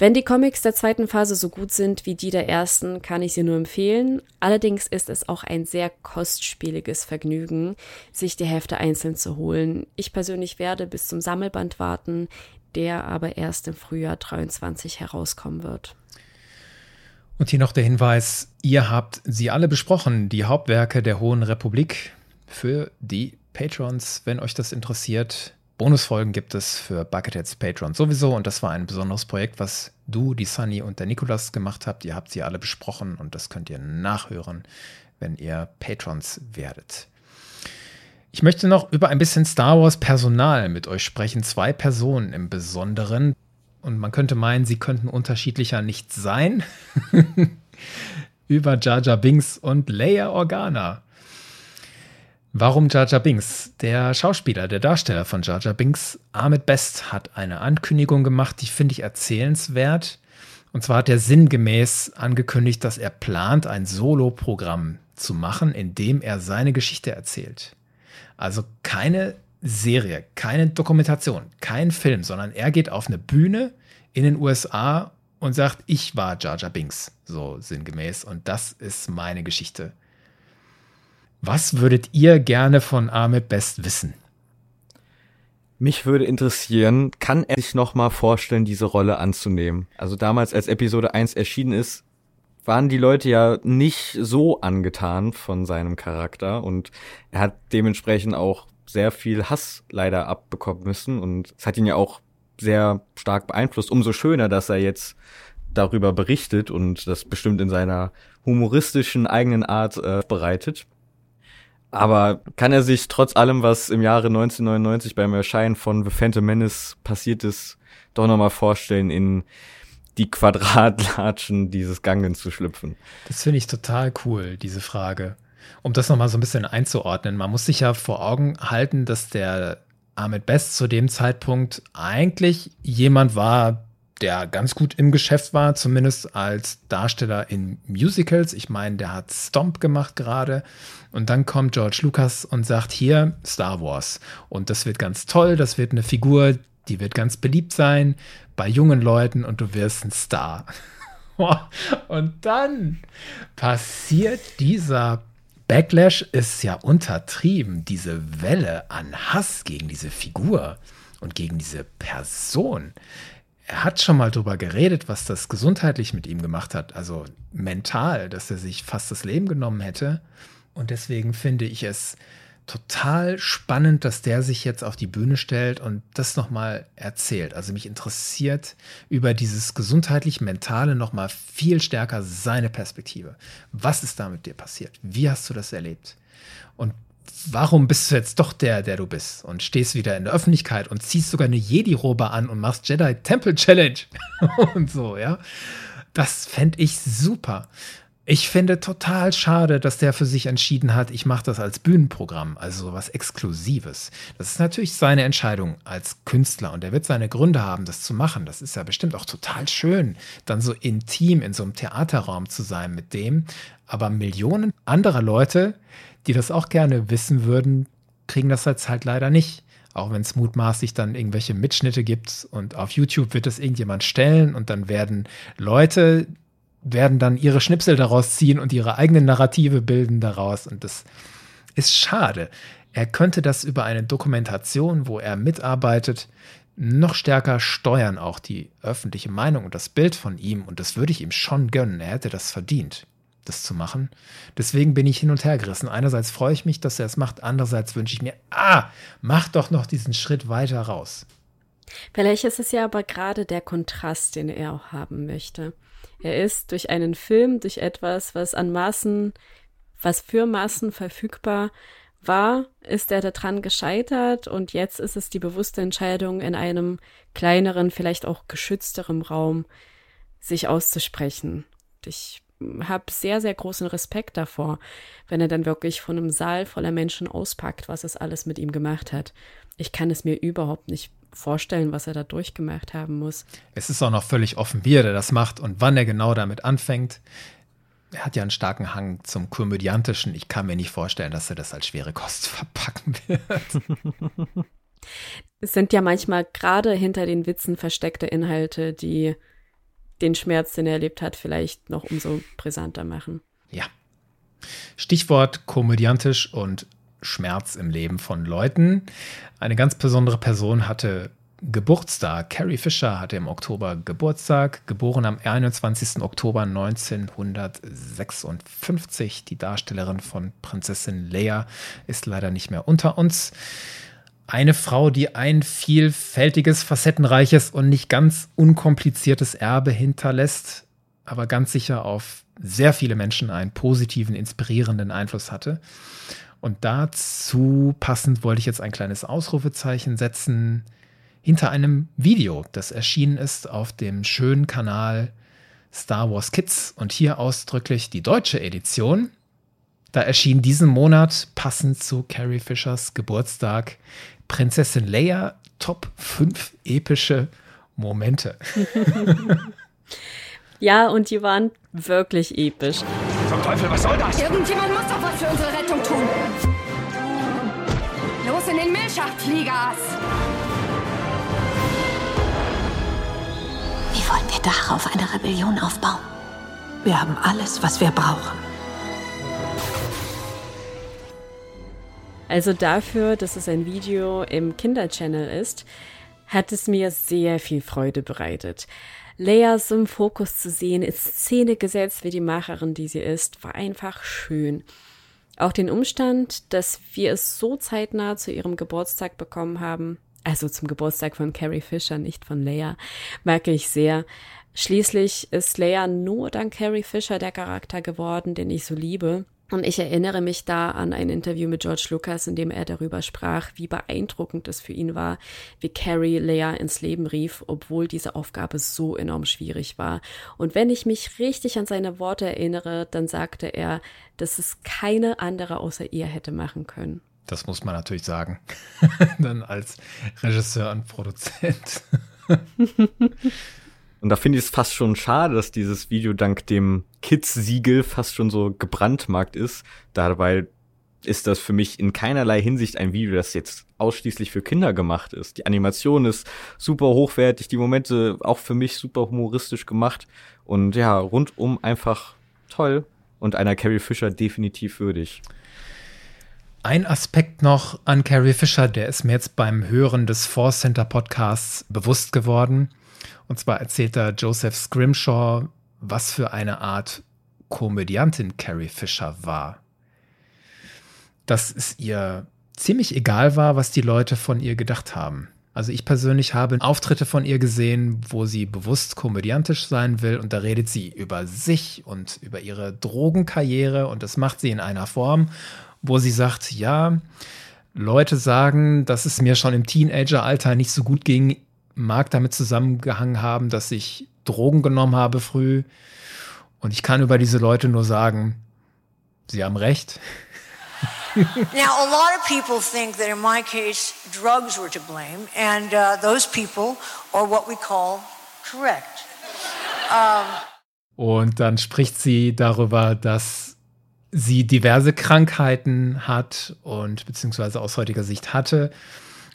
Wenn die Comics der zweiten Phase so gut sind wie die der ersten, kann ich sie nur empfehlen. Allerdings ist es auch ein sehr kostspieliges Vergnügen, sich die Hefte einzeln zu holen. Ich persönlich werde bis zum Sammelband warten, der aber erst im Frühjahr 23 herauskommen wird. Und hier noch der Hinweis, ihr habt sie alle besprochen, die Hauptwerke der Hohen Republik für die Patrons, wenn euch das interessiert. Bonusfolgen gibt es für Bucketheads Patreon sowieso und das war ein besonderes Projekt, was du, die Sunny und der Nikolas gemacht habt. Ihr habt sie alle besprochen und das könnt ihr nachhören, wenn ihr Patrons werdet. Ich möchte noch über ein bisschen Star Wars Personal mit euch sprechen. Zwei Personen im Besonderen. Und man könnte meinen, sie könnten unterschiedlicher nicht sein. über Jar Jar Binks und Leia Organa. Warum Jar Jar Binks? Der Schauspieler, der Darsteller von Jar Jar Binks, Ahmed Best, hat eine Ankündigung gemacht, die finde ich erzählenswert. Und zwar hat er sinngemäß angekündigt, dass er plant, ein Solo-Programm zu machen, in dem er seine Geschichte erzählt. Also keine Serie, keine Dokumentation, kein Film, sondern er geht auf eine Bühne in den USA und sagt, ich war Jar Jar Binks, so sinngemäß. Und das ist meine Geschichte. Was würdet ihr gerne von Ahmed Best wissen? Mich würde interessieren, kann er sich noch mal vorstellen, diese Rolle anzunehmen? Also damals, als Episode 1 erschienen ist, waren die Leute ja nicht so angetan von seinem Charakter und er hat dementsprechend auch sehr viel Hass leider abbekommen müssen und es hat ihn ja auch sehr stark beeinflusst. Umso schöner, dass er jetzt darüber berichtet und das bestimmt in seiner humoristischen eigenen Art äh, bereitet. Aber kann er sich trotz allem, was im Jahre 1999 beim Erscheinen von The Phantom Menace passiert ist, doch nochmal vorstellen, in die Quadratlatschen dieses Gangen zu schlüpfen? Das finde ich total cool, diese Frage. Um das nochmal so ein bisschen einzuordnen, man muss sich ja vor Augen halten, dass der Ahmed Best zu dem Zeitpunkt eigentlich jemand war, der ganz gut im Geschäft war, zumindest als Darsteller in Musicals. Ich meine, der hat Stomp gemacht gerade. Und dann kommt George Lucas und sagt, hier Star Wars. Und das wird ganz toll, das wird eine Figur, die wird ganz beliebt sein bei jungen Leuten und du wirst ein Star. und dann passiert dieser Backlash, ist ja untertrieben, diese Welle an Hass gegen diese Figur und gegen diese Person er hat schon mal darüber geredet, was das gesundheitlich mit ihm gemacht hat, also mental, dass er sich fast das Leben genommen hätte. Und deswegen finde ich es total spannend, dass der sich jetzt auf die Bühne stellt und das nochmal erzählt. Also mich interessiert über dieses gesundheitlich-mentale nochmal viel stärker seine Perspektive. Was ist da mit dir passiert? Wie hast du das erlebt? Und warum bist du jetzt doch der, der du bist und stehst wieder in der Öffentlichkeit und ziehst sogar eine Jedi-Robe an und machst Jedi Temple Challenge und so, ja. Das fände ich super. Ich finde total schade, dass der für sich entschieden hat, ich mache das als Bühnenprogramm, also was Exklusives. Das ist natürlich seine Entscheidung als Künstler und er wird seine Gründe haben, das zu machen. Das ist ja bestimmt auch total schön, dann so intim in so einem Theaterraum zu sein mit dem. Aber Millionen anderer Leute, die das auch gerne wissen würden, kriegen das jetzt halt leider nicht. Auch wenn es mutmaßlich dann irgendwelche Mitschnitte gibt und auf YouTube wird das irgendjemand stellen und dann werden Leute, werden dann ihre Schnipsel daraus ziehen und ihre eigenen Narrative bilden daraus. Und das ist schade. Er könnte das über eine Dokumentation, wo er mitarbeitet, noch stärker steuern, auch die öffentliche Meinung und das Bild von ihm. Und das würde ich ihm schon gönnen. Er hätte das verdient, das zu machen. Deswegen bin ich hin und her gerissen. Einerseits freue ich mich, dass er es macht. Andererseits wünsche ich mir, ah, mach doch noch diesen Schritt weiter raus. Vielleicht ist es ja aber gerade der Kontrast, den er auch haben möchte. Er ist durch einen Film, durch etwas, was an Maßen, was für Maßen verfügbar war, ist er daran gescheitert und jetzt ist es die bewusste Entscheidung, in einem kleineren, vielleicht auch geschützteren Raum sich auszusprechen. Ich habe sehr, sehr großen Respekt davor, wenn er dann wirklich von einem Saal voller Menschen auspackt, was es alles mit ihm gemacht hat. Ich kann es mir überhaupt nicht vorstellen, was er da durchgemacht haben muss. Es ist auch noch völlig offen, wie er das macht und wann er genau damit anfängt. Er hat ja einen starken Hang zum Komödiantischen. Ich kann mir nicht vorstellen, dass er das als schwere Kost verpacken wird. es sind ja manchmal gerade hinter den Witzen versteckte Inhalte, die den Schmerz, den er erlebt hat, vielleicht noch umso brisanter machen. Ja. Stichwort komödiantisch und Schmerz im Leben von Leuten. Eine ganz besondere Person hatte Geburtstag. Carrie Fisher hatte im Oktober Geburtstag, geboren am 21. Oktober 1956. Die Darstellerin von Prinzessin Leia ist leider nicht mehr unter uns. Eine Frau, die ein vielfältiges, facettenreiches und nicht ganz unkompliziertes Erbe hinterlässt, aber ganz sicher auf sehr viele Menschen einen positiven, inspirierenden Einfluss hatte. Und dazu passend wollte ich jetzt ein kleines Ausrufezeichen setzen hinter einem Video, das erschienen ist auf dem schönen Kanal Star Wars Kids und hier ausdrücklich die deutsche Edition. Da erschien diesen Monat passend zu Carrie Fishers Geburtstag Prinzessin Leia Top 5 epische Momente. ja, und die waren wirklich episch. Zum Teufel, was soll das? Irgendjemand muss doch was für unsere Rettung tun. Los in den Milchschacht, Fliegas! Wie wollen wir darauf eine Rebellion aufbauen? Wir haben alles, was wir brauchen. Also dafür, dass es ein Video im Kinderchannel ist, hat es mir sehr viel Freude bereitet. Layers im Fokus zu sehen, in Szene gesetzt, wie die Macherin, die sie ist, war einfach schön. Auch den Umstand, dass wir es so zeitnah zu ihrem Geburtstag bekommen haben, also zum Geburtstag von Carrie Fisher, nicht von Leia, merke ich sehr. Schließlich ist Leia nur dank Carrie Fisher der Charakter geworden, den ich so liebe. Und ich erinnere mich da an ein Interview mit George Lucas, in dem er darüber sprach, wie beeindruckend es für ihn war, wie Carrie Leia ins Leben rief, obwohl diese Aufgabe so enorm schwierig war. Und wenn ich mich richtig an seine Worte erinnere, dann sagte er, dass es keine andere außer ihr hätte machen können. Das muss man natürlich sagen. dann als Regisseur und Produzent. Und da finde ich es fast schon schade, dass dieses Video dank dem Kids-Siegel fast schon so gebrandmarkt ist. Dabei ist das für mich in keinerlei Hinsicht ein Video, das jetzt ausschließlich für Kinder gemacht ist. Die Animation ist super hochwertig, die Momente auch für mich super humoristisch gemacht und ja, rundum einfach toll und einer Carrie Fisher definitiv würdig. Ein Aspekt noch an Carrie Fisher, der ist mir jetzt beim Hören des Force Center Podcasts bewusst geworden. Und zwar erzählt da Joseph Scrimshaw, was für eine Art Komödiantin Carrie Fisher war. Dass es ihr ziemlich egal war, was die Leute von ihr gedacht haben. Also ich persönlich habe Auftritte von ihr gesehen, wo sie bewusst komödiantisch sein will und da redet sie über sich und über ihre Drogenkarriere und das macht sie in einer Form wo sie sagt, ja, Leute sagen, dass es mir schon im Teenageralter nicht so gut ging, mag damit zusammengehangen haben, dass ich Drogen genommen habe früh. Und ich kann über diese Leute nur sagen, sie haben recht. now, a lot of people think that in my case, drugs were to blame, and uh, those people are what we call correct. Um, und dann spricht sie darüber, dass sie diverse Krankheiten hat und beziehungsweise aus heutiger Sicht hatte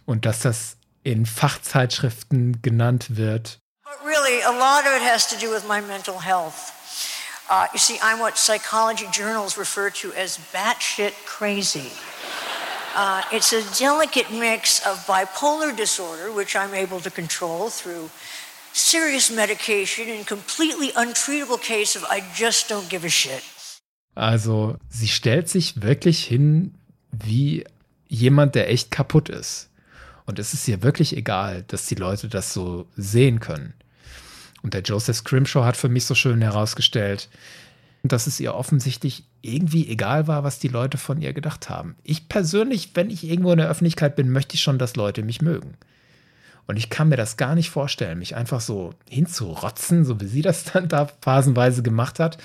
und dass das in Fachzeitschriften genannt wird. But really, a lot of it has to do with my mental health. Uh, you see, I'm what psychology journals refer to as batshit crazy. Uh, it's a delicate mix of bipolar disorder, which I'm able to control through serious medication, and completely untreatable case of I just don't give a shit. Also, sie stellt sich wirklich hin wie jemand, der echt kaputt ist. Und es ist ihr wirklich egal, dass die Leute das so sehen können. Und der Joseph Scrimshaw hat für mich so schön herausgestellt, dass es ihr offensichtlich irgendwie egal war, was die Leute von ihr gedacht haben. Ich persönlich, wenn ich irgendwo in der Öffentlichkeit bin, möchte ich schon, dass Leute mich mögen. Und ich kann mir das gar nicht vorstellen, mich einfach so hinzurotzen, so wie sie das dann da phasenweise gemacht hat.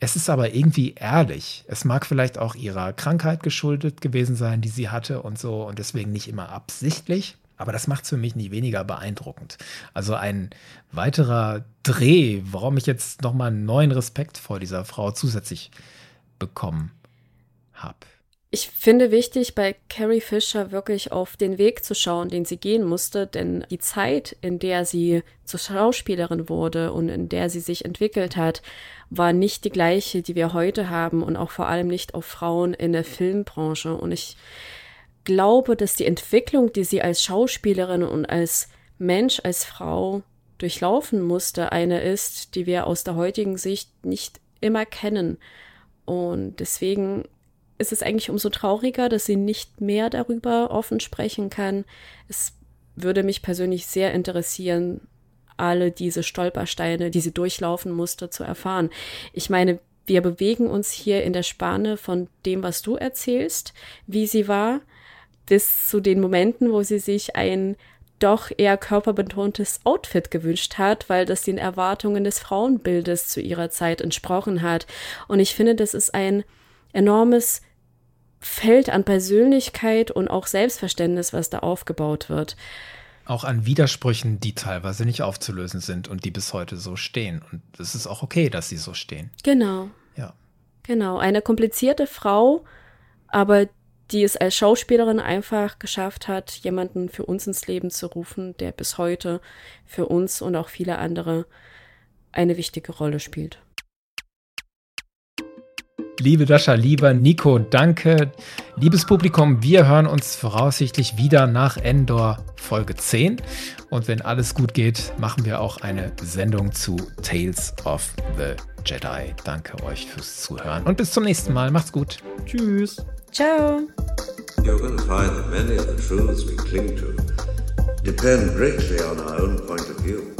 Es ist aber irgendwie ehrlich. Es mag vielleicht auch ihrer Krankheit geschuldet gewesen sein, die sie hatte und so und deswegen nicht immer absichtlich. Aber das macht es für mich nicht weniger beeindruckend. Also ein weiterer Dreh, warum ich jetzt nochmal einen neuen Respekt vor dieser Frau zusätzlich bekommen habe. Ich finde wichtig, bei Carrie Fisher wirklich auf den Weg zu schauen, den sie gehen musste, denn die Zeit, in der sie zur Schauspielerin wurde und in der sie sich entwickelt hat, war nicht die gleiche, die wir heute haben und auch vor allem nicht auf Frauen in der Filmbranche. Und ich glaube, dass die Entwicklung, die sie als Schauspielerin und als Mensch, als Frau durchlaufen musste, eine ist, die wir aus der heutigen Sicht nicht immer kennen. Und deswegen ist es eigentlich umso trauriger, dass sie nicht mehr darüber offen sprechen kann. Es würde mich persönlich sehr interessieren, alle diese Stolpersteine, die sie durchlaufen musste, zu erfahren. Ich meine, wir bewegen uns hier in der Spanne von dem, was du erzählst, wie sie war, bis zu den Momenten, wo sie sich ein doch eher körperbetontes Outfit gewünscht hat, weil das den Erwartungen des Frauenbildes zu ihrer Zeit entsprochen hat. Und ich finde, das ist ein enormes Feld an Persönlichkeit und auch Selbstverständnis, was da aufgebaut wird. Auch an Widersprüchen, die teilweise nicht aufzulösen sind und die bis heute so stehen. Und es ist auch okay, dass sie so stehen. Genau. Ja. Genau. Eine komplizierte Frau, aber die es als Schauspielerin einfach geschafft hat, jemanden für uns ins Leben zu rufen, der bis heute für uns und auch viele andere eine wichtige Rolle spielt. Liebe Dascha, lieber Nico, danke. Liebes Publikum, wir hören uns voraussichtlich wieder nach Endor Folge 10. Und wenn alles gut geht, machen wir auch eine Sendung zu Tales of the Jedi. Danke euch fürs Zuhören und bis zum nächsten Mal. Macht's gut. Tschüss. Ciao. You're going to find that many of the truths we cling to depend greatly on our own point of view.